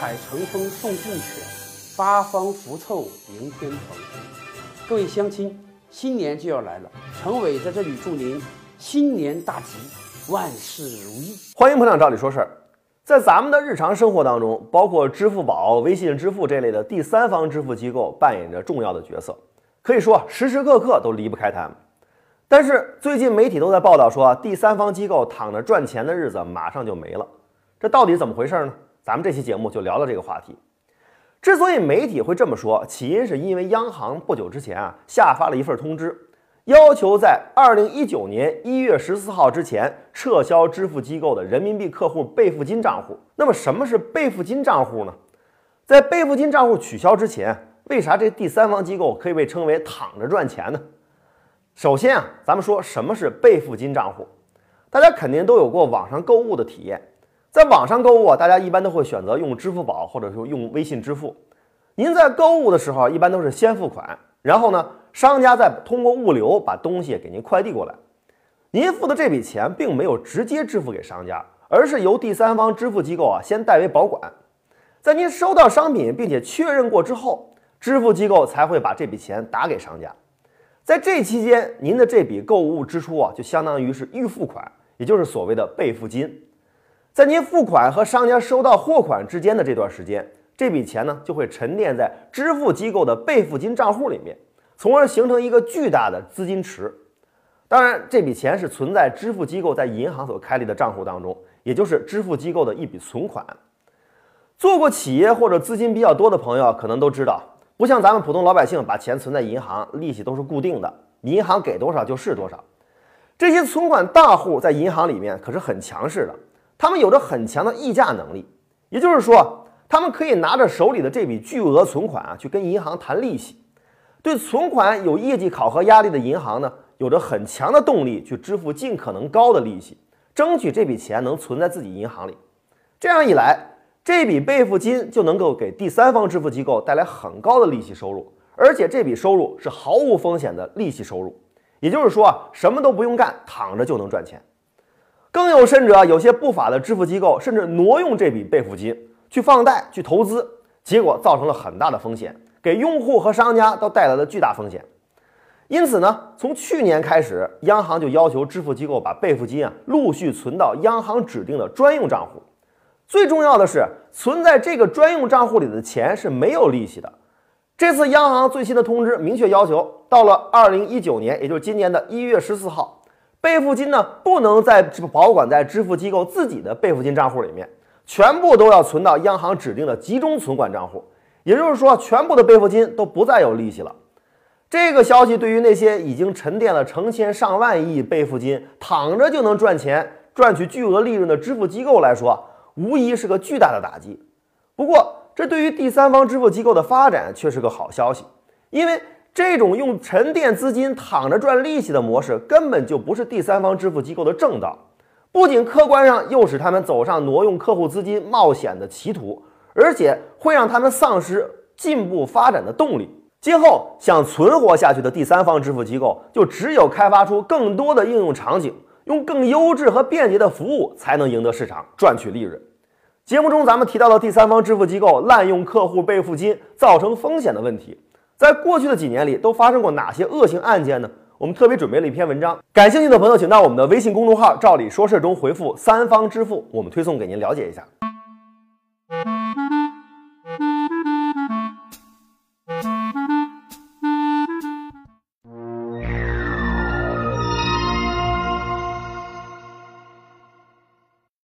海乘风送骏犬，八方福凑迎天蓬。各位乡亲，新年就要来了，陈伟在这里祝您新年大吉，万事如意。欢迎捧场，照理说事儿。在咱们的日常生活当中，包括支付宝、微信支付这类的第三方支付机构扮演着重要的角色，可以说时时刻刻都离不开他们。但是最近媒体都在报道说，第三方机构躺着赚钱的日子马上就没了，这到底怎么回事呢？咱们这期节目就聊聊这个话题。之所以媒体会这么说，起因是因为央行不久之前啊下发了一份通知，要求在二零一九年一月十四号之前撤销支付机构的人民币客户备付金账户。那么什么是备付金账户呢？在备付金账户取消之前，为啥这第三方机构可以被称为躺着赚钱呢？首先啊，咱们说什么是备付金账户，大家肯定都有过网上购物的体验。在网上购物啊，大家一般都会选择用支付宝或者说用微信支付。您在购物的时候，一般都是先付款，然后呢，商家再通过物流把东西给您快递过来。您付的这笔钱并没有直接支付给商家，而是由第三方支付机构啊先代为保管。在您收到商品并且确认过之后，支付机构才会把这笔钱打给商家。在这期间，您的这笔购物支出啊，就相当于是预付款，也就是所谓的备付金。在您付款和商家收到货款之间的这段时间，这笔钱呢就会沉淀在支付机构的备付金账户里面，从而形成一个巨大的资金池。当然，这笔钱是存在支付机构在银行所开立的账户当中，也就是支付机构的一笔存款。做过企业或者资金比较多的朋友可能都知道，不像咱们普通老百姓把钱存在银行，利息都是固定的，银行给多少就是多少。这些存款大户在银行里面可是很强势的。他们有着很强的议价能力，也就是说，他们可以拿着手里的这笔巨额存款啊，去跟银行谈利息。对存款有业绩考核压力的银行呢，有着很强的动力去支付尽可能高的利息，争取这笔钱能存在自己银行里。这样一来，这笔备付金就能够给第三方支付机构带来很高的利息收入，而且这笔收入是毫无风险的利息收入。也就是说，什么都不用干，躺着就能赚钱。更有甚者，有些不法的支付机构甚至挪用这笔备付金去放贷、去投资，结果造成了很大的风险，给用户和商家都带来了巨大风险。因此呢，从去年开始，央行就要求支付机构把备付金啊陆续存到央行指定的专用账户。最重要的是，存在这个专用账户里的钱是没有利息的。这次央行最新的通知明确要求，到了二零一九年，也就是今年的一月十四号。备付金呢，不能再保管在支付机构自己的备付金账户里面，全部都要存到央行指定的集中存款账户。也就是说，全部的备付金都不再有利息了。这个消息对于那些已经沉淀了成千上万亿备付金，躺着就能赚钱、赚取巨额利润的支付机构来说，无疑是个巨大的打击。不过，这对于第三方支付机构的发展却是个好消息，因为。这种用沉淀资金躺着赚利息的模式，根本就不是第三方支付机构的正道，不仅客观上诱使他们走上挪用客户资金冒险的歧途，而且会让他们丧失进步发展的动力。今后想存活下去的第三方支付机构，就只有开发出更多的应用场景，用更优质和便捷的服务，才能赢得市场，赚取利润。节目中咱们提到的第三方支付机构滥用客户备付金，造成风险的问题。在过去的几年里，都发生过哪些恶性案件呢？我们特别准备了一篇文章，感兴趣的朋友，请到我们的微信公众号“照理说事”中回复“三方支付”，我们推送给您了解一下。